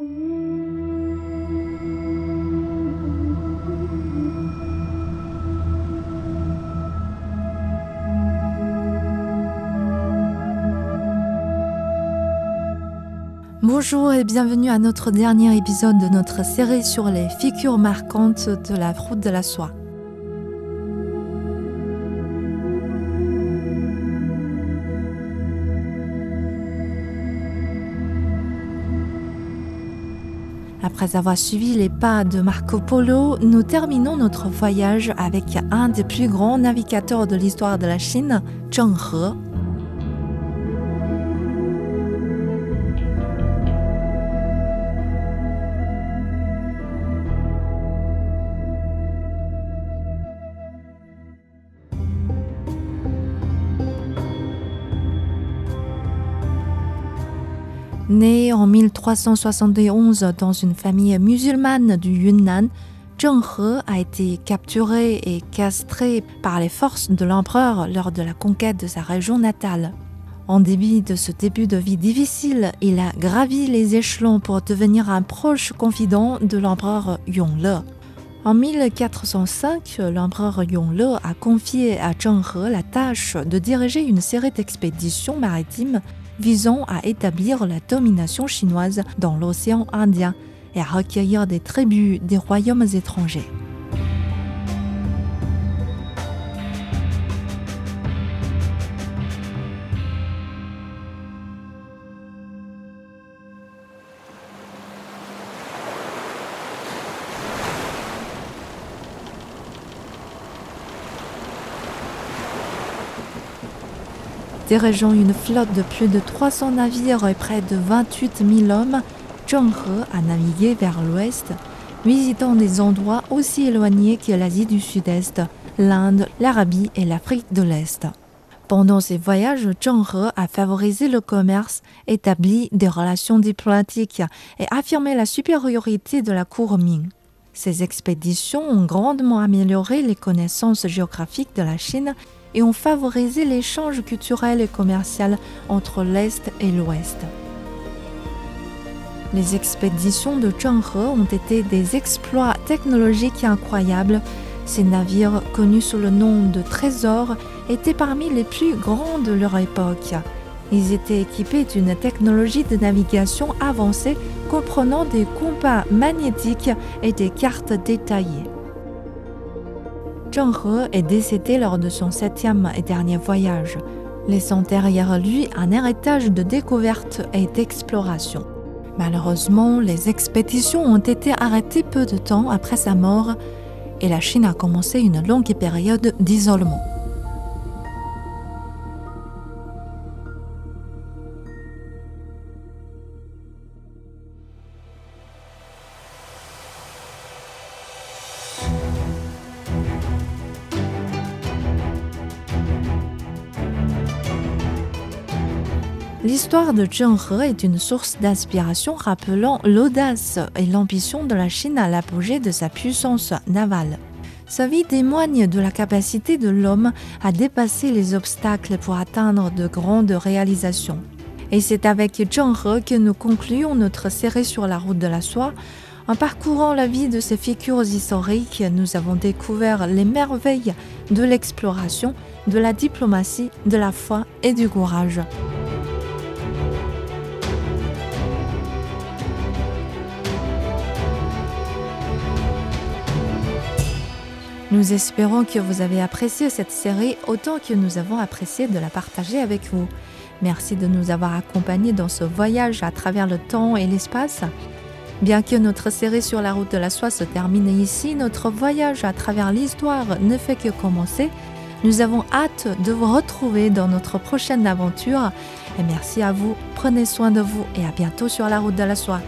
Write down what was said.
Bonjour et bienvenue à notre dernier épisode de notre série sur les figures marquantes de la route de la soie. Après avoir suivi les pas de Marco Polo, nous terminons notre voyage avec un des plus grands navigateurs de l'histoire de la Chine, Zheng He, Né en 1371 dans une famille musulmane du Yunnan, Zheng He a été capturé et castré par les forces de l'empereur lors de la conquête de sa région natale. En début de ce début de vie difficile, il a gravi les échelons pour devenir un proche confident de l'empereur Yongle. En 1405, l'empereur Yongle a confié à Zheng He la tâche de diriger une série d'expéditions maritimes visant à établir la domination chinoise dans l'océan Indien et à recueillir des tribus des royaumes étrangers. Dirigeant une flotte de plus de 300 navires et près de 28 000 hommes, Zheng He a navigué vers l'ouest, visitant des endroits aussi éloignés que l'Asie du Sud-Est, l'Inde, l'Arabie et l'Afrique de l'Est. Pendant ces voyages, Zheng He a favorisé le commerce, établi des relations diplomatiques et affirmé la supériorité de la cour Ming. Ces expéditions ont grandement amélioré les connaissances géographiques de la Chine et ont favorisé l'échange culturel et commercial entre l'Est et l'Ouest. Les expéditions de Zheng He ont été des exploits technologiques incroyables. Ces navires, connus sous le nom de trésors, étaient parmi les plus grands de leur époque. Ils étaient équipés d'une technologie de navigation avancée comprenant des compas magnétiques et des cartes détaillées. Zheng He est décédé lors de son septième et dernier voyage, laissant derrière lui un héritage de découverte et d'exploration. Malheureusement, les expéditions ont été arrêtées peu de temps après sa mort et la Chine a commencé une longue période d'isolement. L'histoire de Zheng He est une source d'inspiration rappelant l'audace et l'ambition de la Chine à l'apogée de sa puissance navale. Sa vie témoigne de la capacité de l'homme à dépasser les obstacles pour atteindre de grandes réalisations. Et c'est avec Zheng He que nous concluons notre série sur la route de la soie. En parcourant la vie de ces figures historiques, nous avons découvert les merveilles de l'exploration, de la diplomatie, de la foi et du courage. Nous espérons que vous avez apprécié cette série autant que nous avons apprécié de la partager avec vous. Merci de nous avoir accompagnés dans ce voyage à travers le temps et l'espace. Bien que notre série sur la route de la soie se termine ici, notre voyage à travers l'histoire ne fait que commencer. Nous avons hâte de vous retrouver dans notre prochaine aventure. Et merci à vous, prenez soin de vous et à bientôt sur la route de la soie.